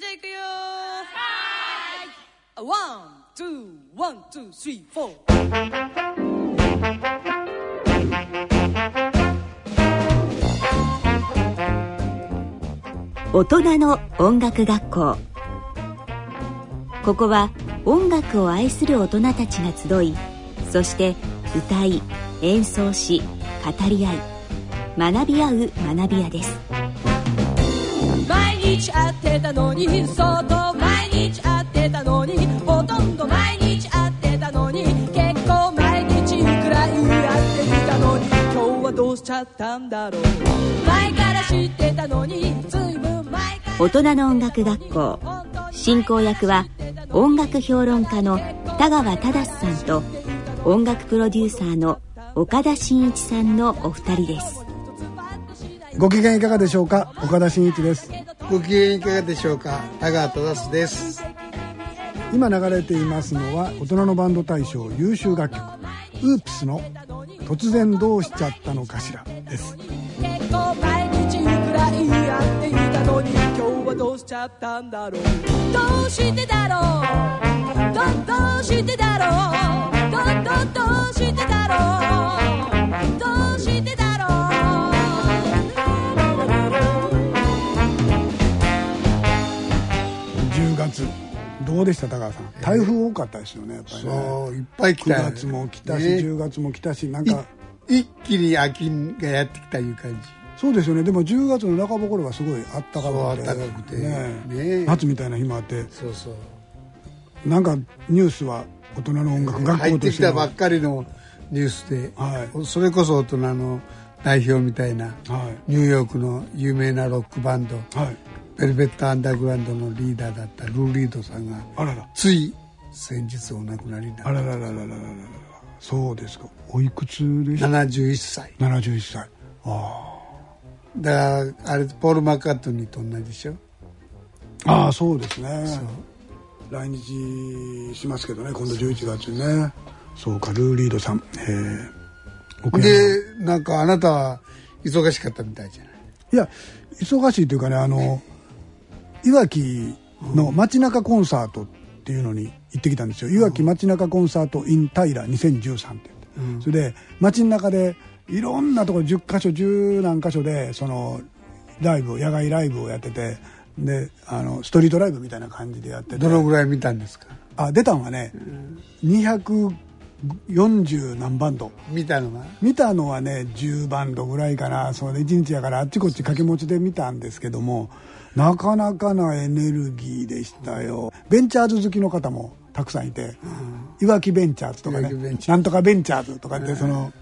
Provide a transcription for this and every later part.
じゃあ行くよ。ー one two one two three fourー。大人の音楽学校。ここは音楽を愛する大人たちが集いそして歌い演奏し語り合い学び合う学び舎です。毎日会ってたのにそうと毎日会ってたのにほとんど毎日会ってたのに結構毎日くらい会ってきたのに今日はどうしちゃったんだろう。前から知ってたのにずいぶん前から大人の音楽学校。進行役は音楽評論家の田川忠さんと音楽プロデューサーの岡田真一さんのお二人です。ご機嫌いかがでしょうか？岡田真一です。ご機嫌いかがでしょうか？田川忠です。今流れていますのは大人のバンド大賞優秀楽曲ウープスの突然どうしちゃったのかしらです。結構毎日くらい会っていたのに今日はどうしちゃったんだろう。どうしてだろう？どどうしてだろう？どどどうしてだろう？どうして10月。どうでした高川さん？台風多かったですよねやっぱりね。そういっぱい来9た月も来たし、ね。10月も来たしなんかい一気に秋がやってきたいう感じ。そうですよね。でも10月の中頃はすごいあったかくて。暖かくて。ね。ね。夏みたいな日もあって。そうそう。なんかニュースは大人の音楽学校としてのきたばっかりのニュースで、はい。それこそ大人の代表みたいなはい。ニューヨークの有名なロックバンド。はいベルベットアンダーグラウンドのリーダーだったルー・リードさんがあらら。つい先日お亡くなりになった。あらららららららそうですか。おいくつでした？71歳。71歳。ああ。だからあれポール・マッカートニーと同じでしょ？ああそうですね。来日しますけどね今度11月ね。そうかルー・リードさん。え。えでなんかあなたは忙しかったみたいじゃない？いや忙しいというかねあの、ねいわきの街中コンサートっていうのに行ってきたんですよ。いわき街中コンサート in 平2013って言って、それで街の中でいろんなところ10箇所10何箇所でそのライブを野外ライブをやっててであのストリートライブみたいな感じでやってて。どのぐらい見たんですか？あ出たのはね、240何バンド。見たのは？見たのはね10バンドぐらいかな。それで1日やからあっちこっち掛け持ちで見たんですけどもなかなかなエネルギーでしたよ。ベンチャーズ好きの方もたくさんいて、いわきベンチャーズとかねなんとかベンチャーズとかってその、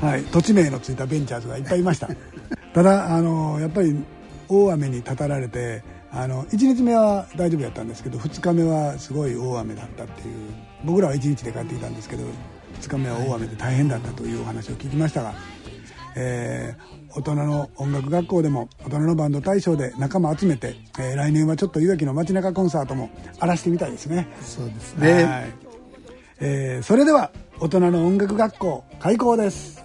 はい、土地名のついたベンチャーズがいっぱいいました。ただあのやっぱり大雨にたたられてあの1日目は大丈夫やったんですけど2日目はすごい大雨だったっていう僕らは1日で帰ってきたんですけど2日目は大雨で大変だったというお話を聞きましたが、えー大人の音楽学校でも大人のバンド大賞で仲間集めて、えー来年はちょっといわきの街中コンサートも荒らしてみたいですね。そうですねはいえーそれでは大人の音楽学校開校です。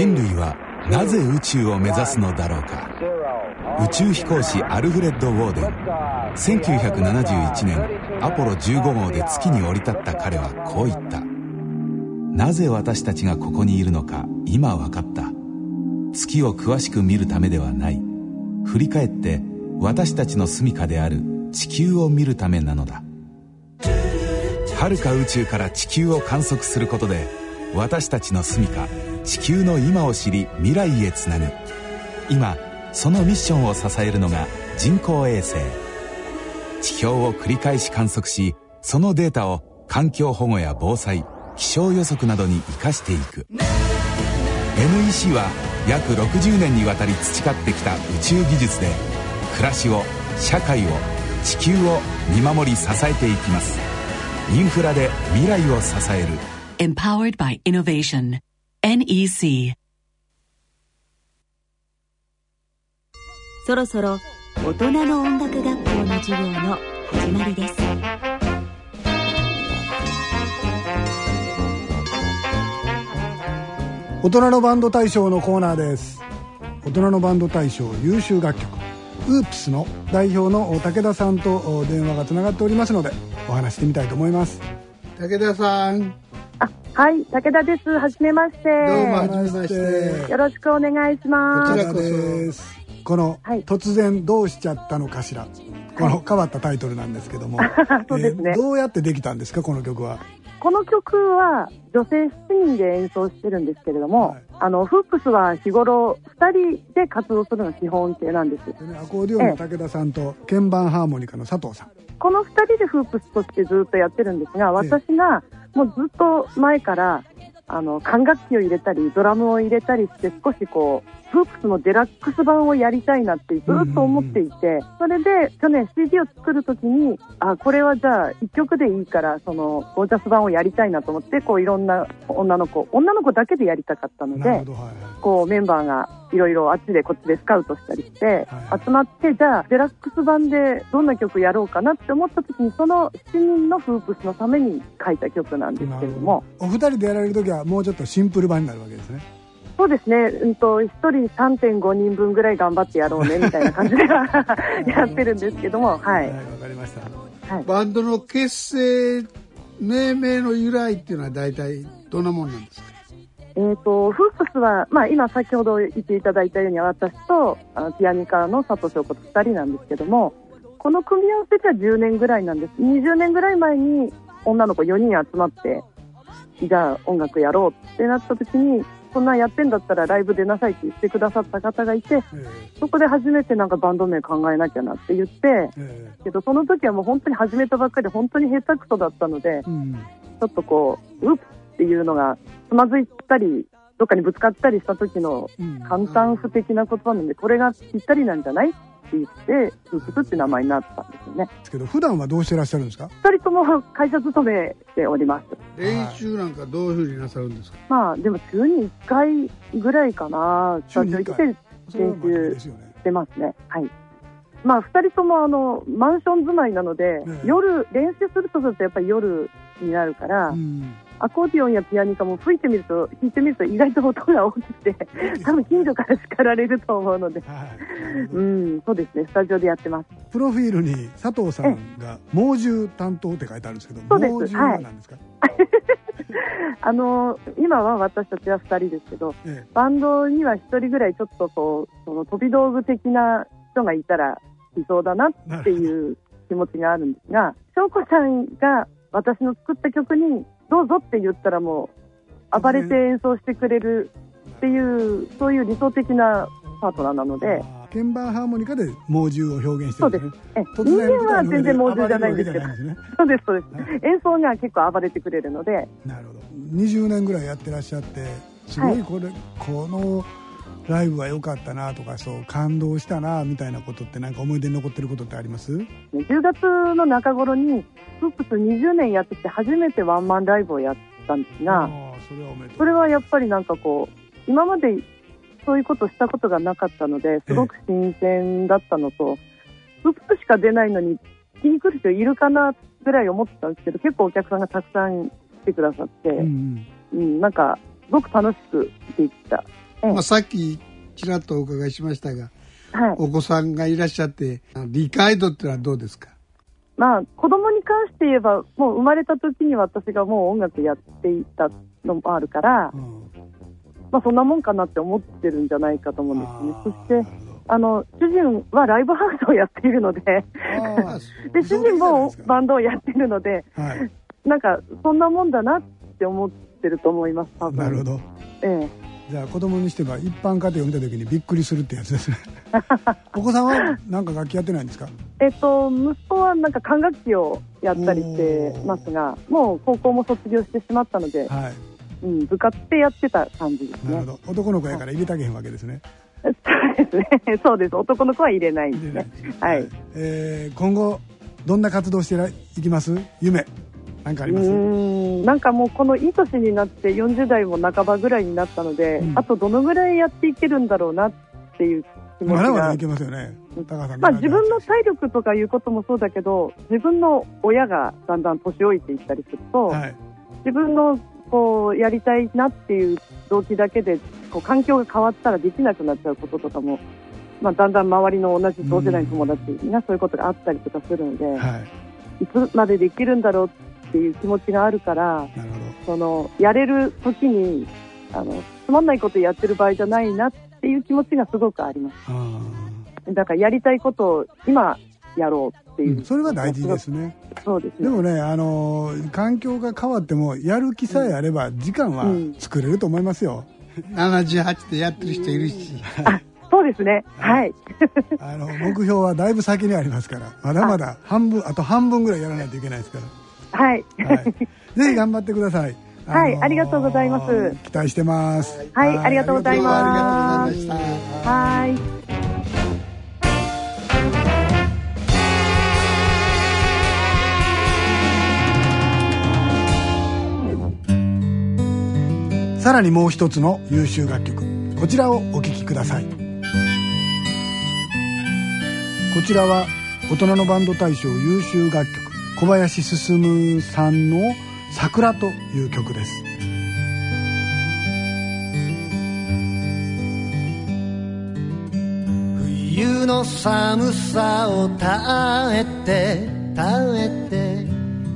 人類はなぜ宇宙を目指すのだろうか。宇宙飛行士アルフレッド・ウォーデン。1971年アポロ15号で月に降り立った彼はこう言った。なぜ私たちがここにいるのか今分かった。月を詳しく見るためではない。振り返って私たちの住処である地球を見るためなのだ。遥か宇宙から地球を観測することで私たちの住処地球の今を知り未来へつなぐ。今そのミッションを支えるのが人工衛星。地表を繰り返し観測しそのデータを環境保護や防災気象予測などに生かしていく。NEC は約60年にわたり培ってきた宇宙技術で暮らしを社会を地球を見守り支えていきます。インフラで未来を支える。Empowered by Innovation. NEC そろそろ大人の音楽学校の授業の始まりです。大人のバンド大賞のコーナーです。大人のバンド大賞優秀楽曲。ウープスの代表の武田さんと電話がつながっておりますのでお話してみたいと思います。武田さんはい、武田です。はじめまして。どうもはじめまして。よろしくお願いします。こちらこそ。ですこの、はい。突然どうしちゃったのかしら。この変わったタイトルなんですけども。そうですね。えーどうやってできたんですかこの曲は？この曲は女性7人で演奏してるんですけれども、はい。あの、フープスは日頃2人で活動するのが基本形なんです。でねアコーディオンの武田さんと鍵盤ハーモニカの佐藤さん。この2人でフープスとしてずっとやってるんですが、私がもうずっと前から、あの、管楽器を入れたり、ドラムを入れたりして、少しこう、フープスのデラックス版をやりたいなってずっと思っていて、それで去年 CD を作るときに、あ、これはじゃあ1曲でいいから、その、ゴージャス版をやりたいなと思って、こういろんな女の子、女の子だけでやりたかったのでこうメンバーがいろいろあっちでこっちでスカウトしたりして、はい集まって、じゃあデラックス版でどんな曲やろうかなって思った時に、その7人のフープスのために書いた曲なんですけれども、お二人でやられる時はもうちょっとシンプル版になるわけですね。そうですね、うんと、1人3.5人分ぐらい頑張ってやろうね みたいな感じで やってるんですけども、はい。わかりました。はい。バンドの結成命名の由来っていうのは大体どんなもんなんですか？えー、とフープスは、まあ、今、先ほど言っていただいたように私とピアニカの佐藤翔子と2人なんですけどもこの組み合わせじゃ10年ぐらいなんです。20年ぐらい前に女の子4人集まってじゃあ音楽やろうってなった時にそんなんやってんだったらライブ出なさいって言ってくださった方がいてえそこで初めてなんかバンド名考えなきゃなって言ってええけどその時はもう本当に始めたばっかりで本当に下手くそだったのでえうん。ちょっとこう、ウープっていうのがつまずいたり、どっかにぶつかったりした時のうん。簡単不的な言葉なんで、これがぴったりなんじゃない？言って、ウープスって名前になったんですよね。ですけど普段はどうしてらっしゃるんですか？二人とも会社勤めております。練習なんかどういうふうになさるんですか？まあ、でも週に1回ぐらいかな、スタジオ来て練習してますね。はい。まあ、二人ともあの、マンション住まいなので、ええ夜、練習するとするとやっぱり夜になるから、うんアコーディオンやピアニカも吹いてみると、弾いてみると意外と音が大きくて、多分近所から叱られると思うので、はい。うん、そうですね、スタジオでやってます。プロフィールに佐藤さんが猛獣担当って書いてあるんですけど猛獣は何ですか、あの、今は私たちは2人ですけど、えバンドには1人ぐらいちょっとこう、その飛び道具的な人がいたらいそうだなっていう気持ちがあるんですが、翔子さんが私の作った曲にどうぞって言ったらもう暴れて演奏してくれるっていう、そういう理想的なパートナーなのえで、鍵盤ハーモニカで猛獣を表現してるんです人然間は全然猛獣じゃないんですけど、そうです、そうです。演奏が結構暴れてくれるので、なるほど20年ぐらいやってらっしゃってすごいこれ、このライブは良かったなとかそう感動したなみたいなことってなんか思い出に残ってることってあります？10月の中頃に、フープス20年やってきて初めてワンマンライブをやったんですが、それはそれはやっぱりなんかこう、今までそういうことしたことがなかったので、すごく新鮮だったのと、フープスしか出ないのに、気に来る人いるかなぐらい思ってたんですけど、結構お客さんがたくさん来てくださって、うん。うん、なんか、すごく楽しくできた。ええまあ、さっきちらっとお伺いしましたがはい。お子さんがいらっしゃって理解度ってのはどうですか？まあ、子供に関して言えば、もう生まれた時に私がもう音楽やっていたのもあるからう、ん。まあそんなもんかなって思ってるんじゃないかと思うんですね。そしてあの、主人はライブハウスをやっているので、で、主人もバンドをやっているので、はい。なんか、そんなもんだなって思ってると思います、多分。なるほど。ええ。じゃあ子供にしては一般家庭を見た時にびっくりするってやつですね お子さんはなんか楽器やってないんですか？えっと、息子はなんか管楽器をやったりしてますが、もう高校も卒業してしまったので、はいうん、部活でやってた感じですね。なるほど男の子やから入れたけへんわけですねそうですね。そうです。男の子は入れないんですね。はい。えー今後どんな活動していきます？夢なんかあります？うん。なんかもうこのいい年になって40代も半ばぐらいになったので、うん。あとどのぐらいやっていけるんだろうなっていう気持ちが。まだまだいけますよね。まあ、自分の体力とかいうこともそうだけど自分の親がだんだん年老いていったりすると、はい。自分のこうやりたいなっていう動機だけでこう環境が変わったらできなくなっちゃうこととかも、まあ、だんだん周りの同じ同世代の友達にはそういうことがあったりとかするので、はい。いつまでできるんだろうっていう気持ちがあるからなるほそのやれる時にあのつまんないことやってる場合じゃないなっていう気持ちがすごくあります。だからやりたいことを今やろうっていう、ーうん。それは大事ですね。そうですね。でもねあのー環境が変わってもやる気さえあれば時間はうん。作れると思いますよ、78でやってる人いるし。そうですね。はい。あの目標はだいぶ先にありますからまだまだ半分あと半分ぐらいやらないといけないですからはい。はい、ぜひ頑張ってください。はいありがとうございます。期待してます。はいありがとうございます。りがとうございました。はい。さらにもう一つの優秀楽曲、こちらをお聴きください。こちらは大人のバンド大賞優秀楽曲、小林進さんの桜という曲です。冬の寒さを耐えて耐えて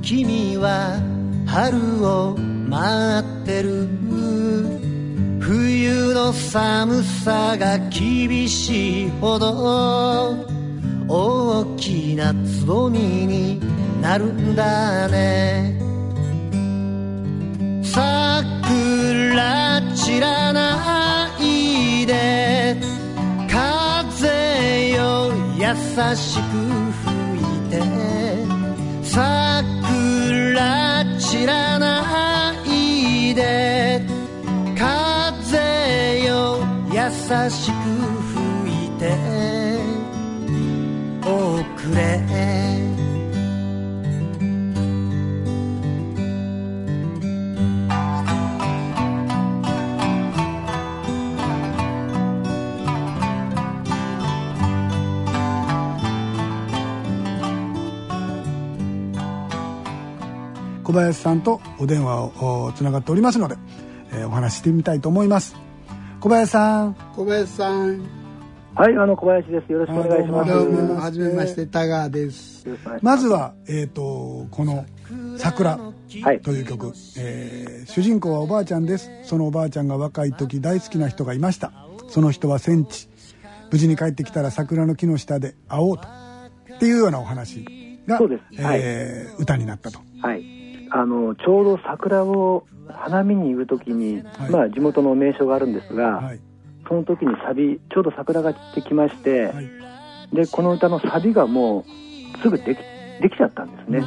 君は春を待ってる冬の寒さが厳しいほど大きなつぼみになるんだね。桜散らないで風よ優しく吹いて。桜散らないで風よ優しく吹いて。おくれ。小林さんとお電話をつながっておりますので、えーお話ししてみたいと思います。小林さん、小林さんはい、あの小林です。よろしくお願いします。どうはもはじめまして田川ですままずは、えっ、と、この桜す。はい。という曲、えー主人公はおばあちゃんですそのおばあちゃんが若い時大好きな人がいましたその人は戦地無事に帰ってきたら桜の木の下で会おうとっていうようなお話がそうですえー歌になったとはい。あのちょうど桜を花見に行くときに、はい。まあ地元の名所があるんですが、はい。その時にサビちょうど桜が散ってきまして、はい。でこの歌のサビがもうすぐできできちゃったんですね。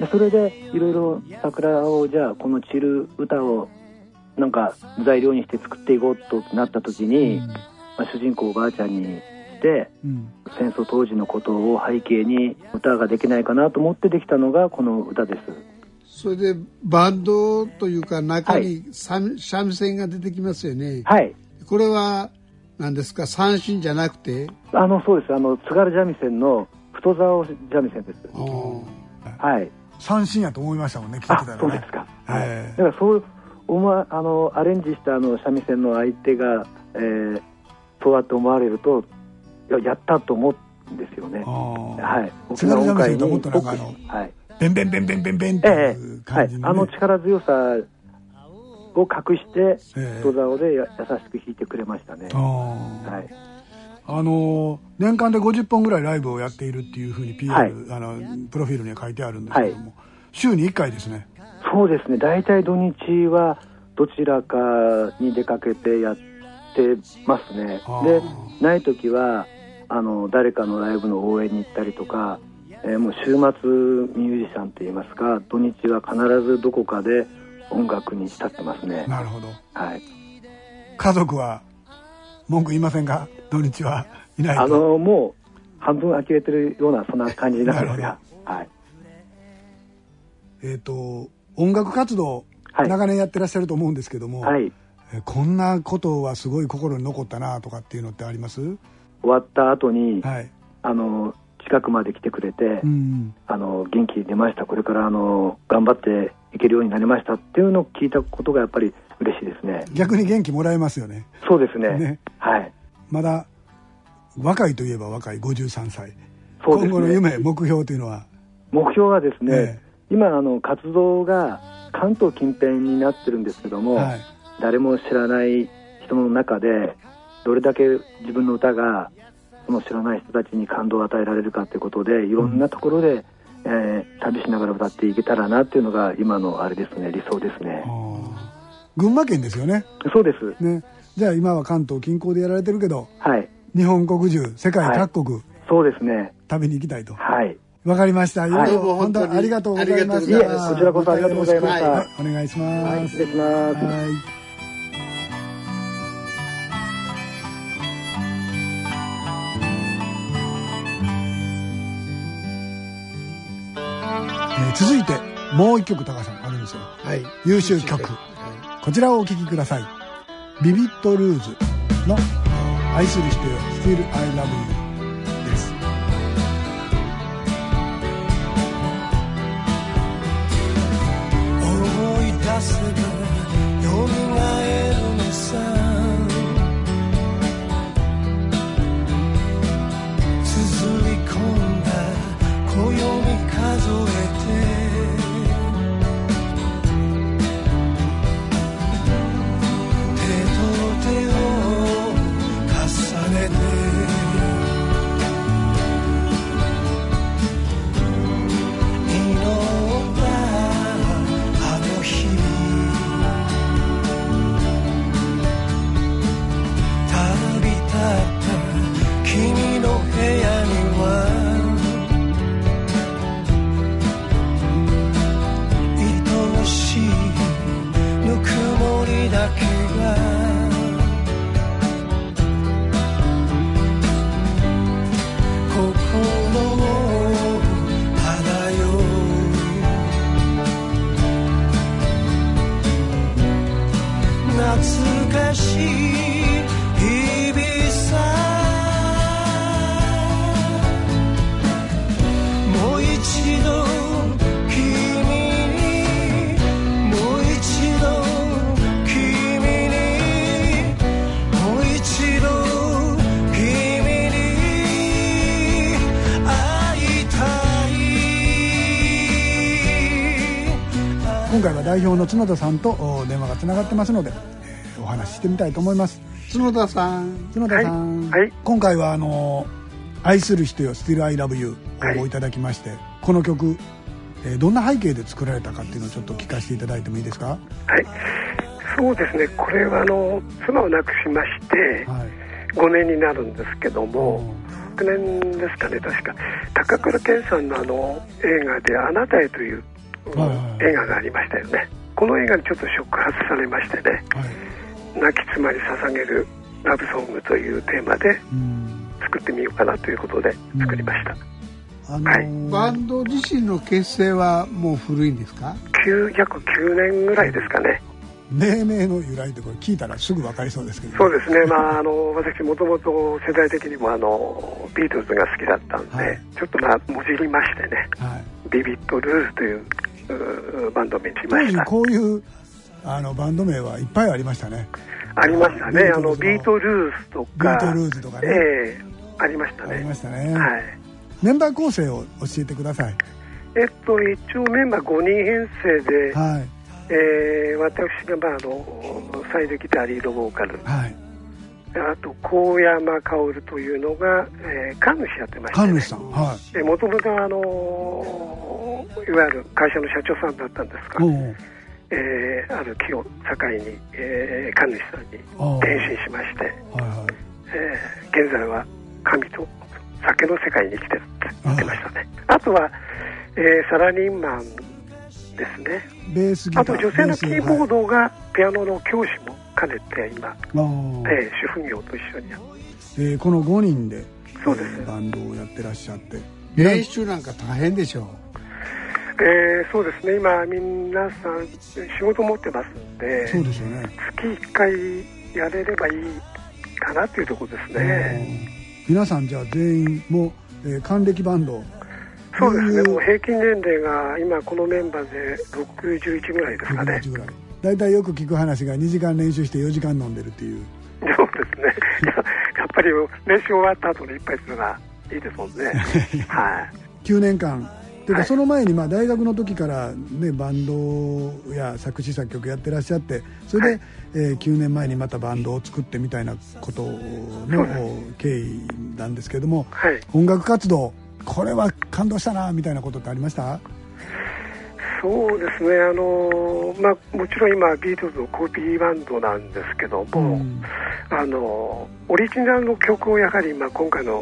でそれでいろいろ桜をじゃあこの散る歌をなんか材料にして作っていこうとなった時に、まあ、主人公おばあちゃんにしてうん。戦争当時のことを背景に歌ができないかなと思ってできたのがこの歌です。それでバンドというか中はに三三味線が出てきますよね、はい。これは何ですか？三振じゃなくて？あのそうです。あの津軽三味線の太棹三味線です。はい。三振やと思いましたもんね聞いてたあらねそうですか。はい。えだからそう思わあのアレンジしたあの三味線の相手が、えーそうやって思われるといややったと思うんですよね。はい。津軽三味線ともっとなんかあの僕はい。ベンベンベンベンベンベンっていうえはい。あの力強さを隠してええ太棹で優しく弾いてくれましたね。あはい。あの年間で50本ぐらいライブをやっているっていうふうに PR、はいあのプロフィールには書いてあるんですけども、週に1回ですねそうですね。大体土日はどちらかに出かけてやってますね。で、ない時はあの誰かのライブの応援に行ったりとか、えーもう週末ミュージシャンといいますか、土日は必ずどこかで音楽に浸ってますね。なるほど。はい。家族は文句言いませんか？土日はいないと。あのもう半分呆れてるようなそんな感じになってますが、はい、えっ、と音楽活動、はい。長年やってらっしゃると思うんですけども、はい、えこんなことはすごい心に残ったなとかっていうのってあります？終わった後に、はい。あの近くまで来てくれて、うんあの元気出ました、これからあの頑張っていけるようになりましたっていうのを聞いたことがやっぱり嬉しいですね。逆に元気もらえますよね。そうですね。ね。はい。まだ若いといえば若い53歳、ね。今後の夢目標というのは？目標はですね、え。今あの活動が関東近辺になってるんですけども、はい。誰も知らない人の中でどれだけ自分の歌がその知らない人たちに感動を与えられるかということでいろんなところで、えー旅しながら歌っていけたらなっていうのが今のあれですね理想ですね。群馬県ですよね。そうです。ね。じゃあ今は関東近郊でやられてるけどはい。日本国中世界各国、そうですね。旅に行きたいと。はい。わかりました。はい。本当本当に。ありがとうございました。いえこちらこそありがとうございました。はいお願いします。はい失礼します。はい続いてもう一曲高橋さんあるんですよ。はい優秀曲。こちらをお聴きください。ビビットルーズの愛する人よ Still I Love You です。思い出せば代表の角田さんとお電話がつながってますので、えーお話ししてみたいと思います。角田さん。角田さん、今回はあの「愛する人よ Still I Love You」をい。ただきまして、この曲、えーどんな背景で作られたかっていうのをちょっと聞かせていただいてもいいですか？はい、そうですね、これはあの妻を亡くしまして、5年になるんですけども、9年ですかね、確か、高倉健さんのあの映画で、あなたへという映画がありましたよね、この映画にちょっと触発されましてね、亡き妻に捧げるラブソングというテーマで作ってみようかなということで作りました。あのバンド自身の結成はもう古いんですか？9約9年ぐらいですかね。命名の由来ってこれ聞いたらすぐ分かりそうですけど。そうですね、まあ、あの私、もともと世代的にもあのビートルズが好きだったんで、ちょっとまあもじりましてね、ビビットルーズというバンド名にしました。こういうあのバンド名はいっぱいありましたねありましたね、あのビートルーズとか、ビートルーズとかねええありましたね。ありましたね、はいメンバー構成を教えてくださいえっと、一応メンバー5人編成で、はいえー私が、まあ、あのサイドギターリードボーカル、はいあと高山薫というのが、えー、神主やってました、ね、神主さんはい。もともとあのいわゆる会社の社長さんだったんですが、えーある木を境に、えー神主さんに転身しまして、はいはい。えー現在は神と酒の世界に生きてるって言ってましたね。あとは、えーサラリーマンですね。あと女性のキーボードドがピアノの教師も兼ねて今、えー主婦業と一緒にやってえーこの5人でそうです。バンドをやってらっしゃって。練習なんか大変でしょう？えー、そうですね。今皆さん仕事持ってますんでそうですよね。月1回やれればいいかなっていうところですね。皆さんじゃあ全員もう、えー、還暦バンド。そうですね。もう平均年齢が今このメンバーで61ぐらいですかね。ぐらい大体よく聞く話が2時間練習して4時間飲んでるっていう。そうですね。やっぱり練習終わった後に一杯するのがいいですもんね。はい。9年間。というかその前にまあ大学の時から、ね、バンドや作詞作曲やってらっしゃってそれで、はい、えー、9年前にまたバンドを作ってみたいなことの経緯なんですけども、はい、音楽活動これは感動したなみたいなことってありました？そうですね。あの、まあ、もちろん今ビートルズのコピーバンドなんですけども、うん、あのオリジナルの曲をやはり、まあ、今回の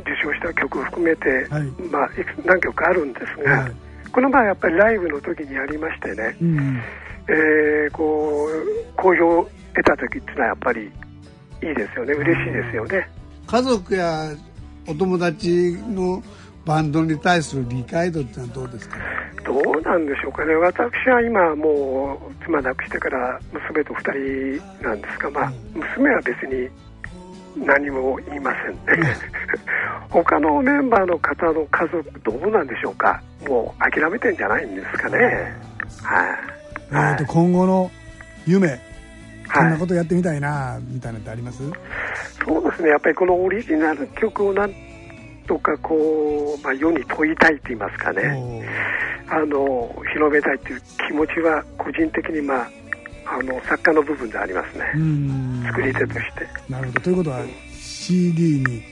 受賞した曲を含めて、はい。まあ、何曲かあるんですが、はい、この場合やっぱりライブの時にやりましてね、うん、えー、こう好評を得た時っていうのはやっぱりいいですよね。嬉しいですよね。家族やお友達のバンドに対する理解度ってのはどうですか？どうなんでしょうかね。私は今もう妻亡くしてから娘と2人なんですが、まあ、娘は別に何も言いませんね。他のメンバーの方の家族どうなんでしょうか。もう諦めてんじゃないんですかね。はい、えー、と今後の夢こんなことやってみたいな、みたいなってあります？そうですね。やっぱりこのオリジナル曲をなんとかこう、まあ、世に問いたいと言いますかね。あの広めたいという気持ちは個人的に、まあ、あの作家の部分でありますね。作り手として。なるほど。ということは CD に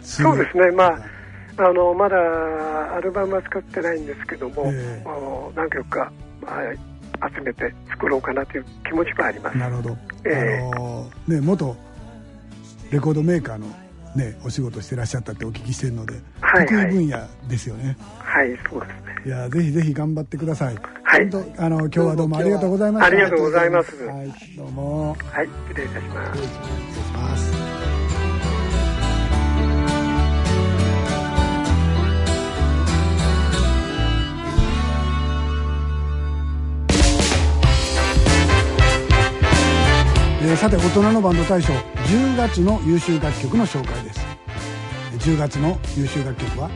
そうですね。まああのまだアルバムは作ってないんですけども、えー、あの何曲か、まあ、集めて作ろうかなという気持ちはあります。なるほど、えー、あのね元レコードメーカーのね、お仕事してらっしゃったってお聞きしてるので、はいはい、得意分野ですよね。はい、そうですね。いや、ぜひぜひ頑張ってください。はい。あの、今日はどうもありがとうございました。ありがとうございます。はい、どうも。はい、失礼いたします。失礼します。えー、さて大人のバンド大賞10月の優秀楽曲の紹介です。10月の優秀楽曲は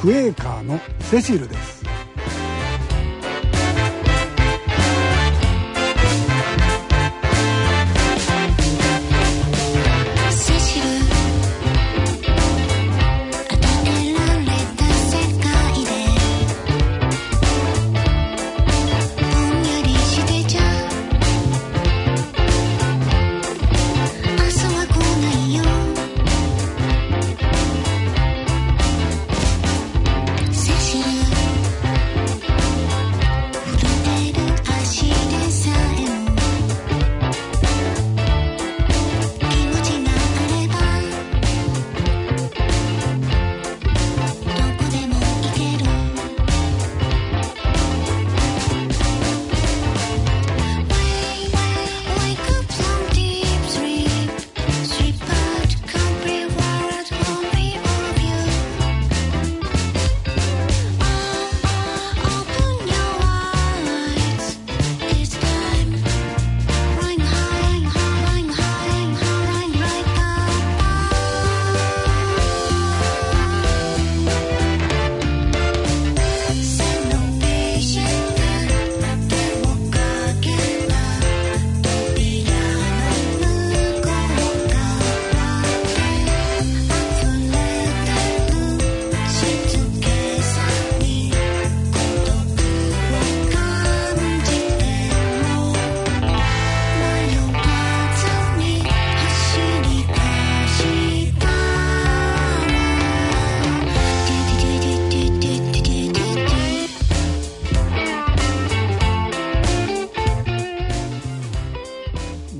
クエーカーの「セシル」です。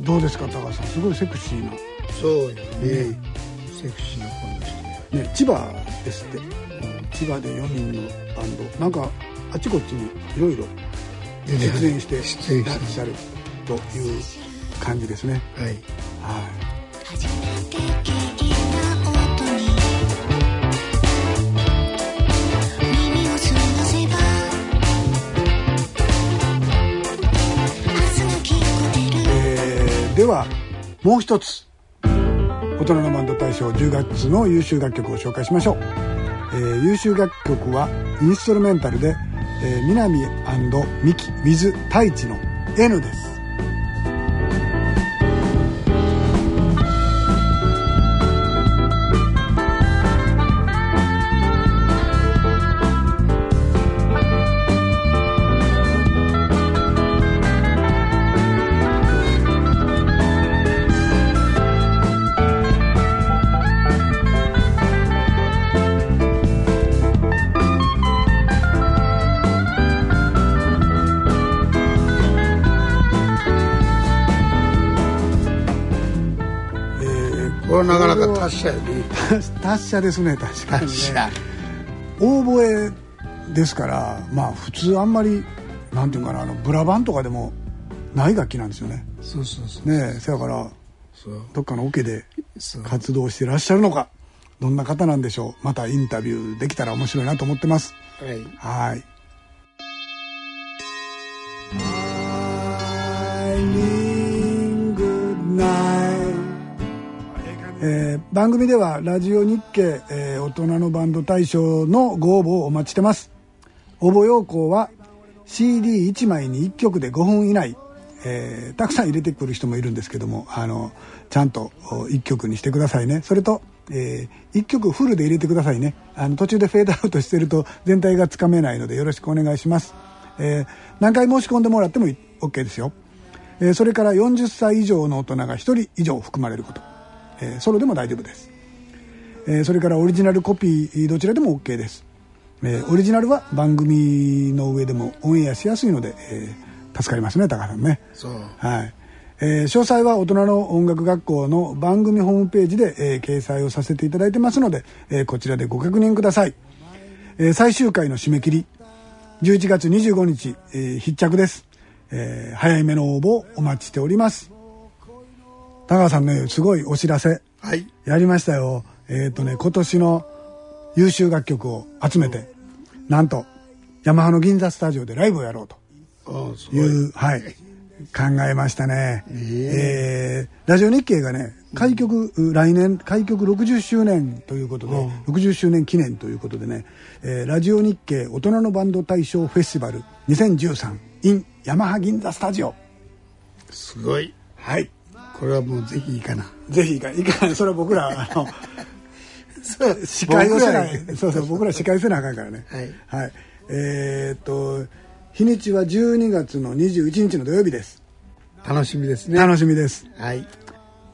どうですか高橋さん？すごいセクシーな。そうよね、セクシーな声でしてね千葉ですって、うん、千葉で4人のバンド。なんかあちこちにいろいろ出演してらっしゃるという感じですね。はい、はいではもう一つ大人のバンド大賞10月の優秀楽曲を紹介しましょう、えー優秀楽曲はインストルメンタルで、えー、南ミキ with 太一の N です。これはなかなか達者やね 達者ですね確かに達ね大声ですからまあ普通あんまりなんていうかなあのブラバンとかでもない楽器なんですよね。そうそうそう。ねえせやからどっかのオケで活動してらっしゃるのかどんな方なんでしょう。またインタビューできたら面白いなと思ってます。はい。はいえー番組ではラジオ日経、えー大人のバンド大賞のご応募をお待ちしてます。応募要項は CD1 枚に1曲で5分以内、えーたくさん入れてくる人もいるんですけどもあのちゃんと1曲にしてくださいね。それと、え1曲フルで入れてくださいね。あの途中でフェードアウトしてると全体がつかめないのでよろしくお願いします、えー何回申し込んでもらっても OK ですよ、えーそれから40歳以上の大人が1人以上含まれること、えーソロでも大丈夫です。えーそれからオリジナルコピーどちらでも OK です、えーオリジナルは番組の上でもオンエアしやすいので、えー助かりますね高橋さんね。はい。えー詳細は大人の音楽学校の番組ホームページで、えー掲載をさせていただいてますので、えーこちらでご確認ください、えー最終回の締め切り11月25日、えー必着です、えー早い目の応募お待ちしております高橋さんねすごいお知らせ。はい。やりましたよ。えっ、とね今年の優秀楽曲を集めてなんとヤマハの銀座スタジオでライブをやろうと。い。いうはい。考えましたね、えーラジオ日経がね開局、来年開局60周年ということで、60周年記念ということでね、えーラジオ日経大人のバンド大賞フェスティバル 2013in ヤマハ銀座スタジオ。すごい。はいこれはもうぜひいいかな。ぜひいかい。かんそれは僕ら あのそう司会をせない。そうそう僕ら司会せなあかんからね。はい、はい、えーっと日にちは12月の21日の土曜日です。楽しみですね。楽しみです。はい。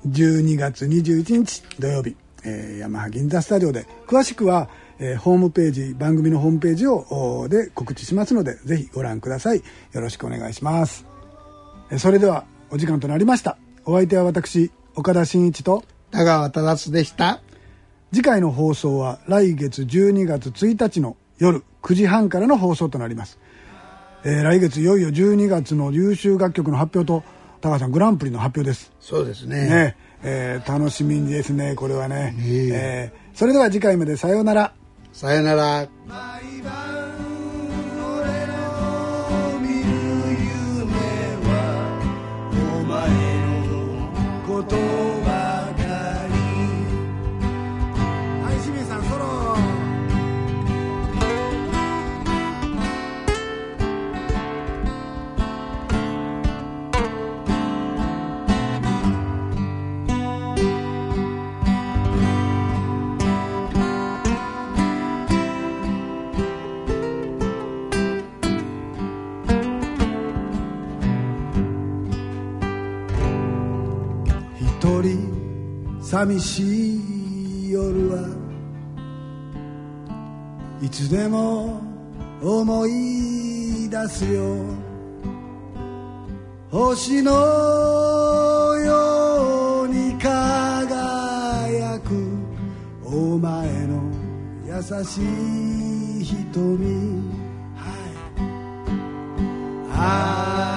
12月21日土曜日、えー、ヤマハ銀座スタジオで。詳しくは、えーホームページ番組のホームページをおで告知しますのでぜひご覧ください。よろしくお願いします。えーそれではお時間となりましたお相手は私岡田真一と田川忠でした。次回の放送は来月12月1日の夜9時半からの放送となります、えー来月いよいよ12月の優秀楽曲の発表と高橋さんグランプリの発表です。そうですね。ね。えー楽しみですねこれはね、えええーそれでは次回までさようなら。さよなら寂しい夜はいつでも思い出すよ。星のように輝くお前の優しい瞳。Eileen,